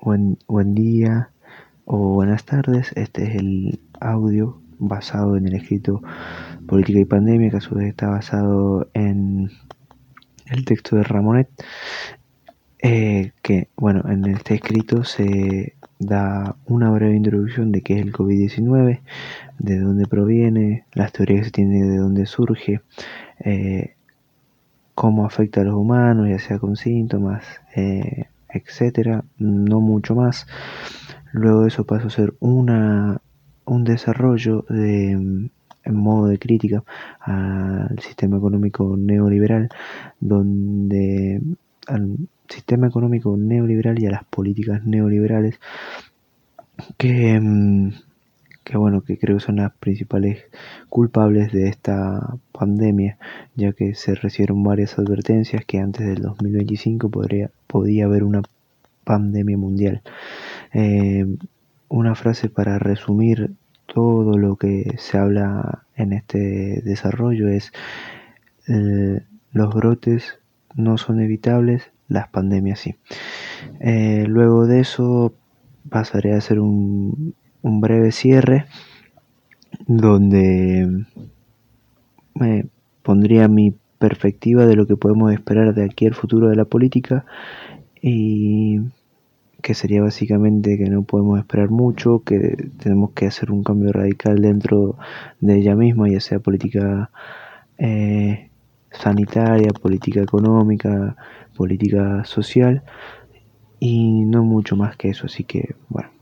buen, día o buenas tardes. Este es el audio basado en el escrito Política y Pandemia, que a su vez está basado en el texto de Ramonet, eh, que, bueno, en este escrito se da una breve introducción de qué es el COVID-19, de dónde proviene, las teorías que se tienen de dónde surge, eh, cómo afecta a los humanos, ya sea con síntomas, eh, etcétera, no mucho más. Luego de eso paso a hacer una, un desarrollo de, en modo de crítica al sistema económico neoliberal, donde al sistema económico neoliberal y a las políticas neoliberales que, mm, que bueno, que creo que son las principales culpables de esta pandemia, ya que se recibieron varias advertencias que antes del 2025 podría, podía haber una pandemia mundial. Eh, una frase para resumir todo lo que se habla en este desarrollo es eh, los brotes no son evitables, las pandemias sí. Eh, luego de eso pasaré a hacer un, un breve cierre donde me pondría mi perspectiva de lo que podemos esperar de aquí al futuro de la política y que sería básicamente que no podemos esperar mucho, que tenemos que hacer un cambio radical dentro de ella misma, ya sea política eh, sanitaria, política económica, política social y no mucho más que eso, así que bueno.